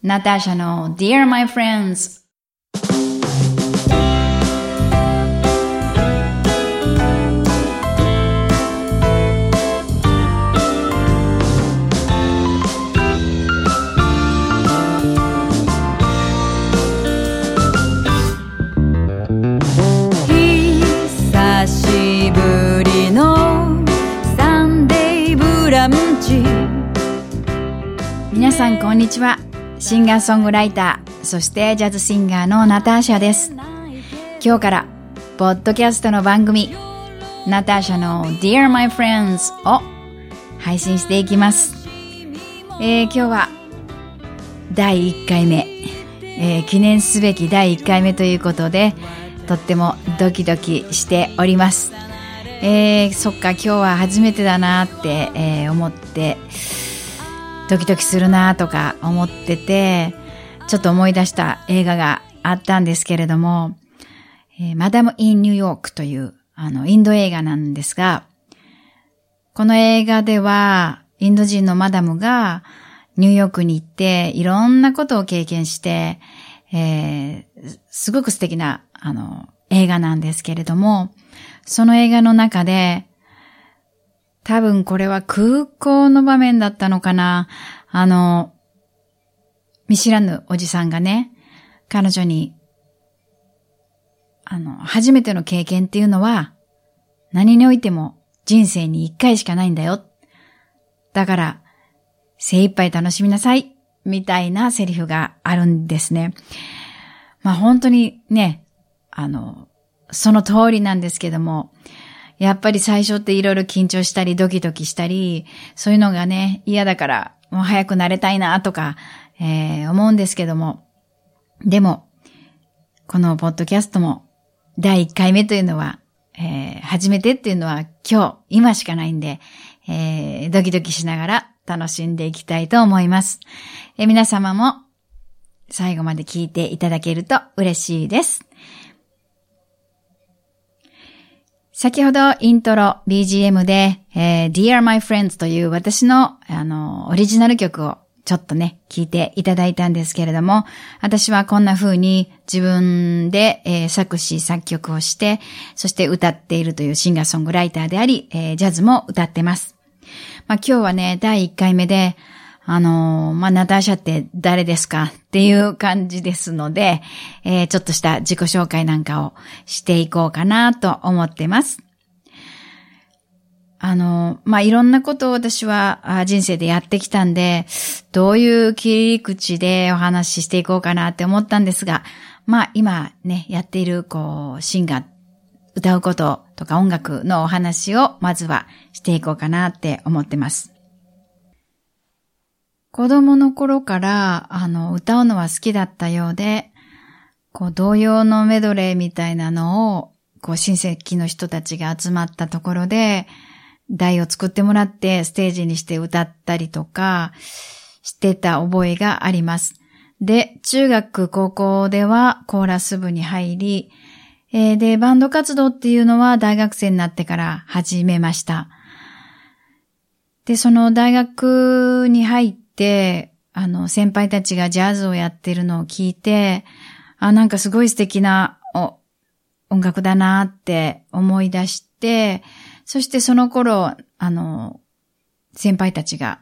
ナターシャの Dear My Friends 久しぶりのサンデーブランチ皆さんこんにちは。シンガーソングライター、そしてジャズシンガーのナターシャです。今日から、ポッドキャストの番組、ナターシャの Dear My Friends を配信していきます。えー今日は、第1回目、えー記念すべき第1回目ということで、とってもドキドキしております。えーそっか、今日は初めてだなって、えー思って、ドキドキするなとか思ってて、ちょっと思い出した映画があったんですけれども、えーマダム・イン・ニューヨークという、あの、インド映画なんですが、この映画では、インド人のマダムがニューヨークに行って、いろんなことを経験して、えーすごく素敵な、あの、映画なんですけれども、その映画の中で、多分これは空港の場面だったのかな。あの、見知らぬおじさんがね、彼女に、あの、初めての経験っていうのは、何においても人生に一回しかないんだよ。だから、精一杯楽しみなさい。みたいなセリフがあるんですね。まあ本当にね、あの、その通りなんですけども、やっぱり最初っていろいろ緊張したりドキドキしたり、そういうのがね、嫌だからもう早くなれたいなとか、えー思うんですけども。でも、このポッドキャストも第1回目というのは、えー初めてっていうのは今日、今しかないんで、えードキドキしながら楽しんでいきたいと思います。えー皆様も最後まで聞いていただけると嬉しいです。先ほどイントロ BGM で、えー Dear My Friends という私のあのオリジナル曲をちょっとね、聞いていただいたんですけれども、私はこんな風に自分で、えー作詞作曲をして、そして歌っているというシンガーソングライターであり、えージャズも歌ってます。まあ今日はね、第1回目で、あのまあ、ナターシャって誰ですかっていう感じですので、えーちょっとした自己紹介なんかをしていこうかなと思ってます。あの、まあ、いろんなことを私は人生でやってきたんで、どういう切り口でお話ししていこうかなって思ったんですが、まあ、今ね、やっている、こう、シンガー、歌うこととか音楽のお話をまずはしていこうかなって思ってます。子供の頃から、あの、歌うのは好きだったようで、こう、童謡のメドレーみたいなのを、こう、親戚の人たちが集まったところで、台を作ってもらってステージにして歌ったりとか、してた覚えがあります。で、中学、高校ではコーラス部に入り、えーで、バンド活動っていうのは大学生になってから始めました。で、その大学に入って、あの、先輩たちがジャズをやってるのを聞いて、あ、なんかすごい素敵な音楽だなって思い出して、そしてその頃、あの、先輩たちが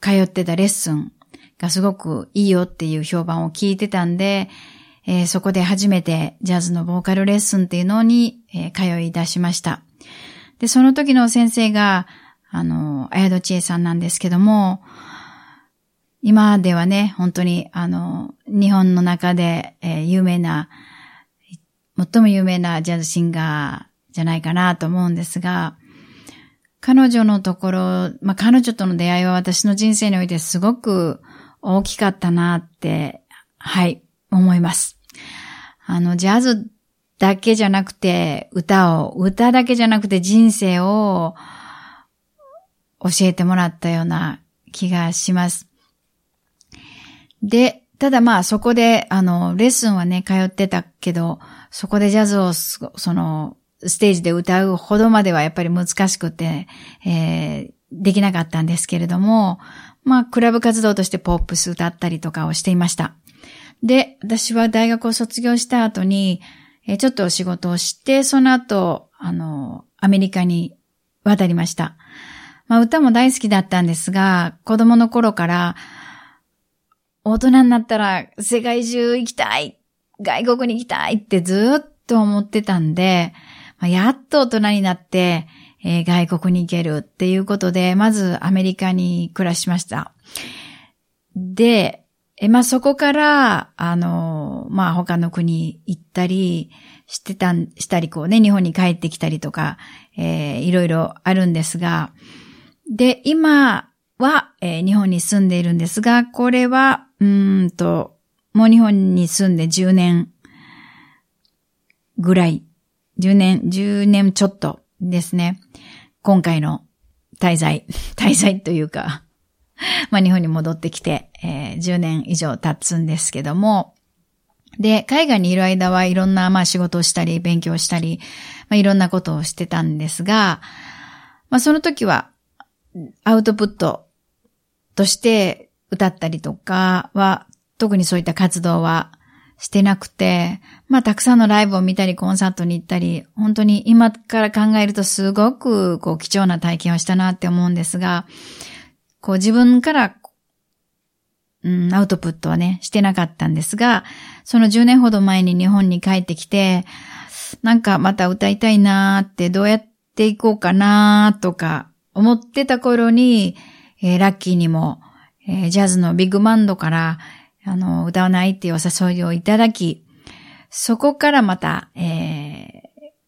通ってたレッスンがすごくいいよっていう評判を聞いてたんで、えーそこで初めてジャズのボーカルレッスンっていうのに、えー通い出しました。で、その時の先生が、あの、綾戸千恵さんなんですけども、今ではね、本当に、あの、日本の中で、えー有名な、最も有名なジャズシンガーじゃないかなと思うんですが、彼女のところ、まあ、彼女との出会いは私の人生においてすごく大きかったなって、はい、思います。あの、ジャズだけじゃなくて、歌を、歌だけじゃなくて人生を教えてもらったような気がします。で、ただまあそこで、あの、レッスンはね、通ってたけど、そこでジャズを、その、ステージで歌うほどまではやっぱり難しくて、えーできなかったんですけれども、まあ、クラブ活動としてポップス歌ったりとかをしていました。で、私は大学を卒業した後に、えちょっとお仕事をして、その後、あの、アメリカに渡りました。まあ、歌も大好きだったんですが、子供の頃から、大人になったら世界中行きたい外国に行きたいってずっと思ってたんで、まあ、やっと大人になって、えー、外国に行けるっていうことで、まずアメリカに暮らしました。で、えまあ、そこから、あの、まあ、他の国行ったりしてたん、したり、こうね、日本に帰ってきたりとか、えー、いろいろあるんですが、で、今は、えー、日本に住んでいるんですが、これは、うんと、もう日本に住んで10年ぐらい、10年、10年ちょっとですね。今回の滞在、滞在というか、まあ日本に戻ってきて、えー、10年以上経つんですけども、で、海外にいる間はいろんな、まあ仕事をしたり、勉強したり、まあいろんなことをしてたんですが、まあその時は、アウトプットとして歌ったりとかは、特にそういった活動はしてなくて、まあたくさんのライブを見たりコンサートに行ったり、本当に今から考えるとすごくこう貴重な体験をしたなって思うんですが、こう自分から、うん、アウトプットはね、してなかったんですが、その10年ほど前に日本に帰ってきて、なんかまた歌いたいなーってどうやっていこうかなーとか思ってた頃に、えー、ラッキーにも、えー、ジャズのビッグバンドから、あの、歌わないっていうお誘いをいただき、そこからまた、えー、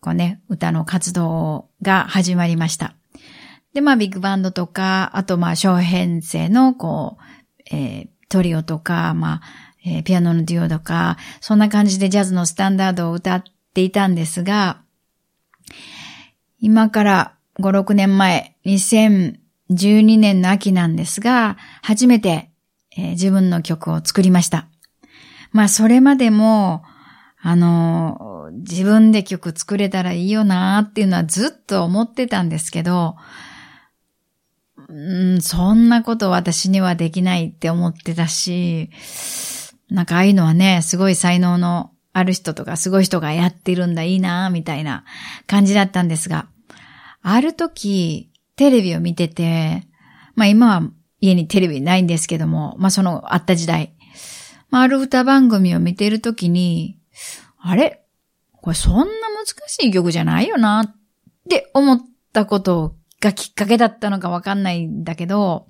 こうね、歌の活動が始まりました。で、まあ、ビッグバンドとか、あと、まあ、小編成の、こう、えー、トリオとか、まあ、えー、ピアノのデュオとか、そんな感じでジャズのスタンダードを歌っていたんですが、今から5、6年前、2012年の秋なんですが、初めてえー、自分の曲を作りました。まあ、それまでも、あの、自分で曲作れたらいいよなーっていうのはずっと思ってたんですけど、うん、そんなこと私にはできないって思ってたし、なんかああいうのはね、すごい才能のある人とかすごい人がやってるんだ、いいなーみたいな感じだったんですが、ある時、テレビを見てて、まあ今は家にテレビないんですけども、まあそのあった時代、まあ、ある歌番組を見ているときに、あれ？これそんな難しい曲じゃないよなって思ったことがきっかけだったのかわかんないんだけど、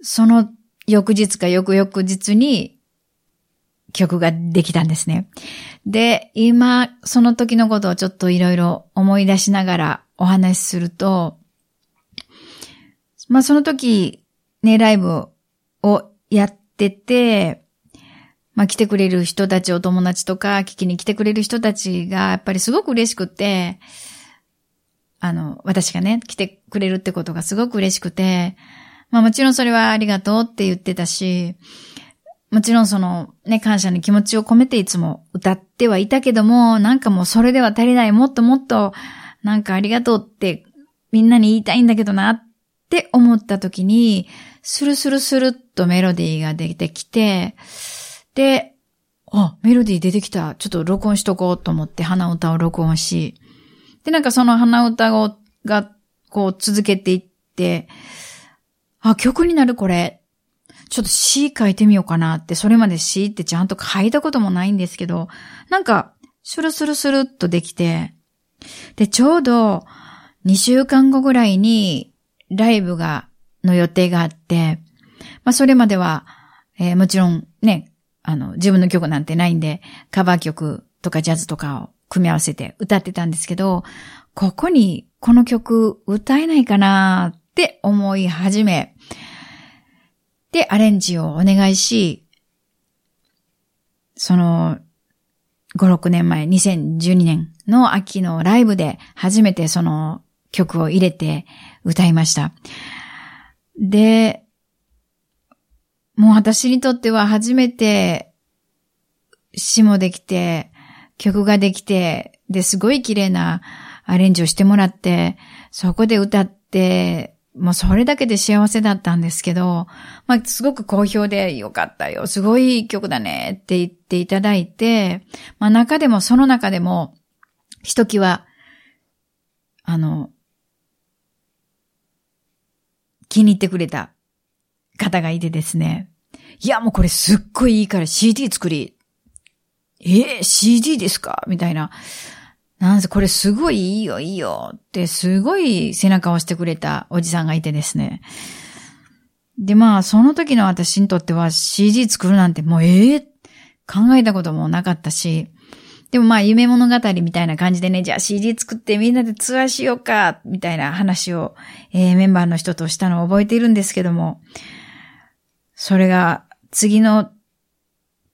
その翌日か翌々日に曲ができたんですね。で、今、その時のことをちょっといろいろ思い出しながらお話しすると、まあその時、ね、ライブをやってて、まあ来てくれる人たち、お友達とか、聞きに来てくれる人たちが、やっぱりすごく嬉しくて、あの、私がね、来てくれるってことがすごく嬉しくて、まあもちろんそれはありがとうって言ってたし、もちろんそのね、感謝の気持ちを込めていつも歌ってはいたけども、なんかもうそれでは足りない、もっともっと、なんかありがとうってみんなに言いたいんだけどなって思った時に、スルスルスルっとメロディーが出てきて、で、あ、メロディー出てきた。ちょっと録音しとこうと思って鼻歌を録音し、で、なんかその鼻歌をが、こう続けていって、あ、曲になるこれ。ちょっと詩書いてみようかなって、それまで詩ってちゃんと書いたこともないんですけど、なんか、スルスルスルっとできて、で、ちょうど2週間後ぐらいに、ライブが、の予定があって、まあそれまでは、えー、もちろんね、あの、自分の曲なんてないんで、カバー曲とかジャズとかを組み合わせて歌ってたんですけど、ここにこの曲歌えないかなって思い始め、で、アレンジをお願いし、その、5、6年前、2012年の秋のライブで初めてその曲を入れて歌いました。で、もう私にとっては初めて詩もできて、曲ができて、で、すごい綺麗なアレンジをしてもらって、そこで歌って、もうそれだけで幸せだったんですけど、まあ、すごく好評でよかったよ。すごいいい曲だねって言っていただいて、まあ中でも、その中でも、ひときわ、あの、気に入ってくれた方がいてですね。いや、もうこれすっごいいいから CD 作り。えー、CD ですか？みたいな。なんせこれすごいいいよいいよってすごい背中を押してくれたおじさんがいてですね。で、まあその時の私にとっては CG 作るなんてもうええー、考えたこともなかったし、でもまあ夢物語みたいな感じでね、じゃあ CD 作ってみんなでツアーしようか、みたいな話を、えー、メンバーの人としたのを覚えているんですけども、それが次の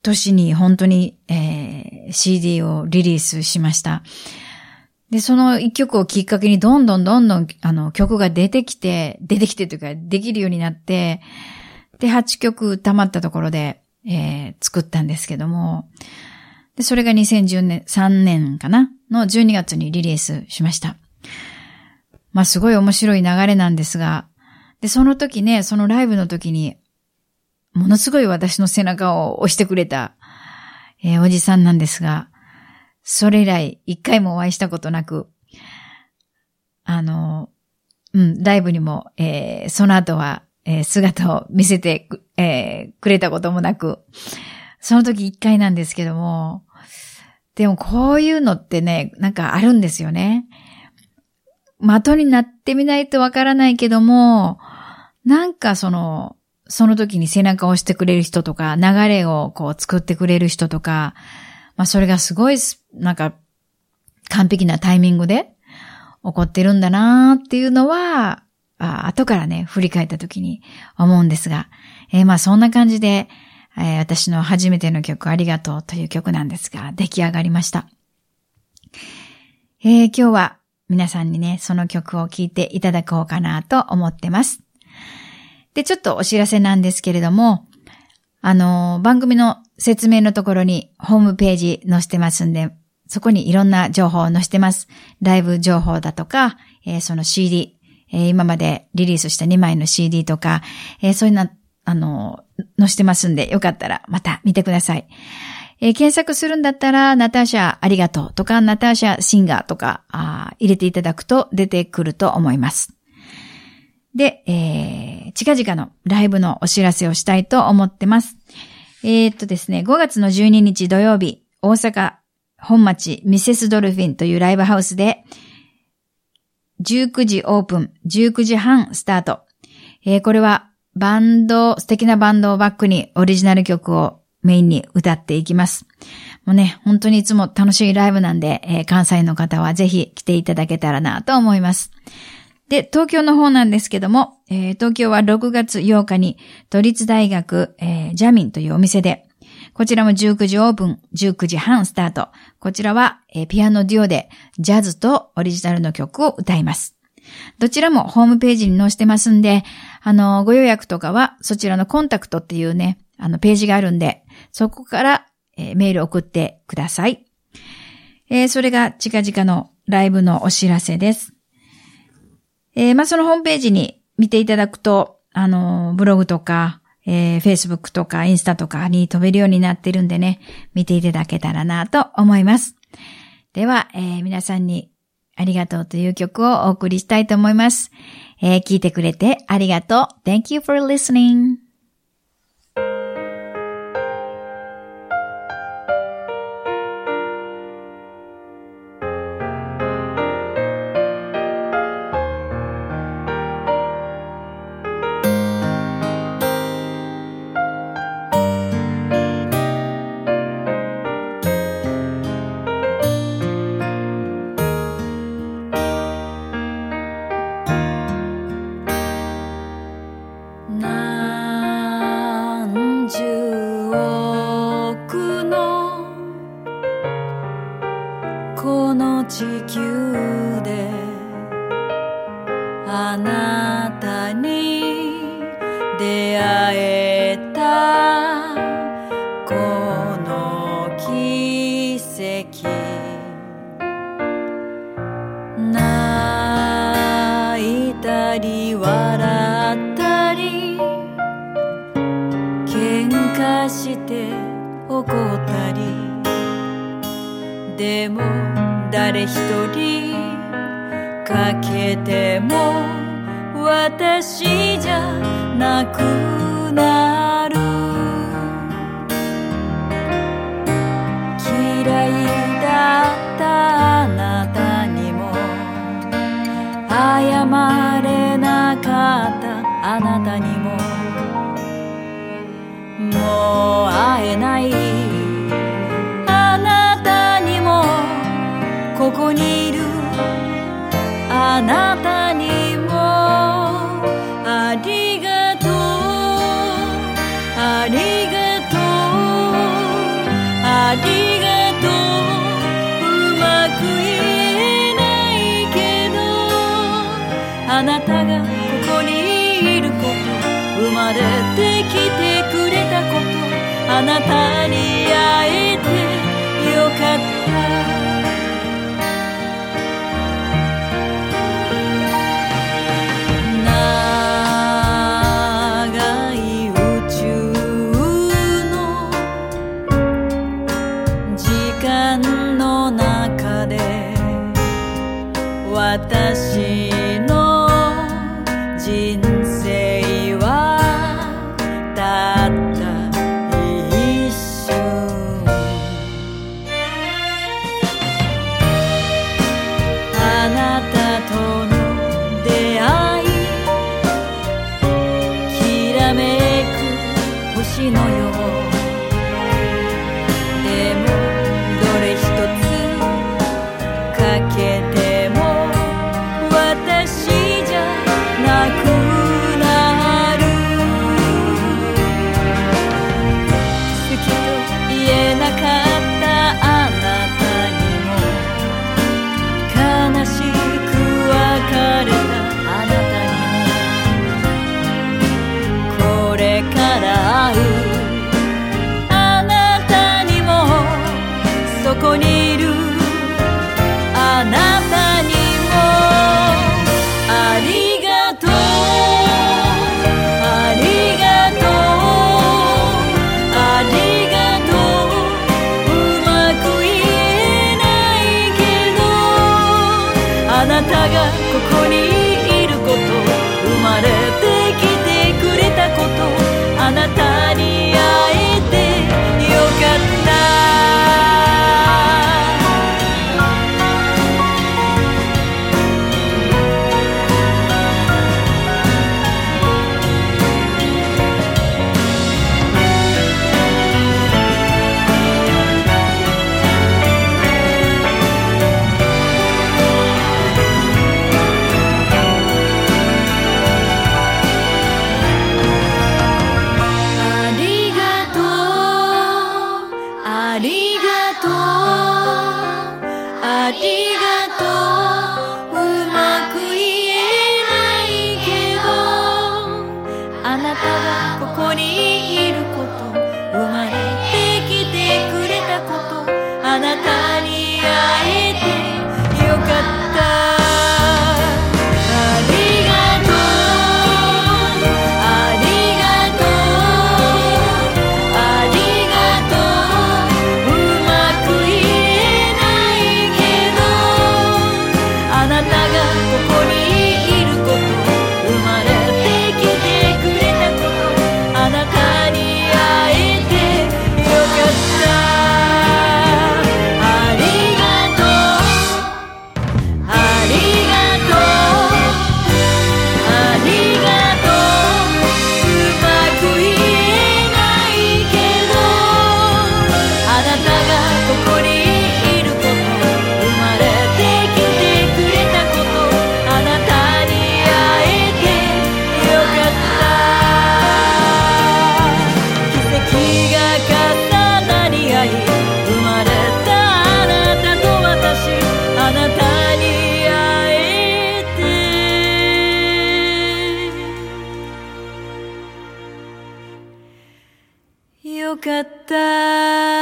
年に本当に、えー、CD をリリースしました。で、その一曲をきっかけにどんどんどんどんあの曲が出てきて、出てきてというかできるようになって、で、8曲溜まったところで、えー、作ったんですけども、で、それが2010年、3年かな？の12月にリリースしました。まあ、すごい面白い流れなんですが、で、その時ね、そのライブの時に、ものすごい私の背中を押してくれた、えー、おじさんなんですが、それ以来一回もお会いしたことなく、あの、うん、ライブにも、えー、その後は、えー、姿を見せてく、え、くれたこともなく、その時一回なんですけども、でもこういうのってね、なんかあるんですよね。的になってみないとわからないけども、なんかその、その時に背中を押してくれる人とか、流れをこう作ってくれる人とか、まあそれがすごい、なんか、完璧なタイミングで起こってるんだなっていうのは、あ後からね、振り返った時に思うんですが、えー、まあそんな感じで、えー、私の初めての曲ありがとうという曲なんですが、出来上がりました。えー、今日は皆さんにね、その曲を聴いていただこうかなと思ってます。で、ちょっとお知らせなんですけれども、あの、番組の説明のところにホームページ載せてますんで、そこにいろんな情報を載せてます。ライブ情報だとか、えー、その CD、えー、今までリリースした2枚の CD とか、えー、そういうな、あの、載せてますんで、よかったらまた見てください。えー、検索するんだったら、ナターシャありがとうとか、ナターシャシンガーとか入れていただくと出てくると思います。で、えー、近々のライブのお知らせをしたいと思ってます。えー、っとですね、5月の12日土曜日、大阪本町ミセスドルフィンというライブハウスで、19時オープン、19時半スタート。えー、これはバンド、素敵なバンドをバックにオリジナル曲をメインに歌っていきます。もうね、本当にいつも楽しいライブなんで、えー、関西の方はぜひ来ていただけたらなと思います。で、東京の方なんですけども、えー、東京は6月8日に都立大学、えー、ジャミンというお店で、こちらも19時オープン、19時半スタート。こちらは、えー、ピアノデュオでジャズとオリジナルの曲を歌います。どちらもホームページに載せてますんで、あの、ご予約とかはそちらのコンタクトっていうね、あの、ページがあるんで、そこから、えー、メール送ってください。えー、それが近々のライブのお知らせです。えー、まあ、そのホームページに見ていただくと、あの、ブログとか、えー、Facebook とかインスタとかに飛べるようになってるんでね、見ていただけたらなと思います。では、えー、皆さんにありがとうという曲をお送りしたいと思います。えー、聞いてくれてありがとう。Thank you for listening. この地球であなたに出会えたこの奇跡。泣いたり笑ったり喧嘩して怒ったり。でも誰一人かけても私じゃなくあなたがここにいること生まれてきてくれたことあなたに会えてよかった。私かった。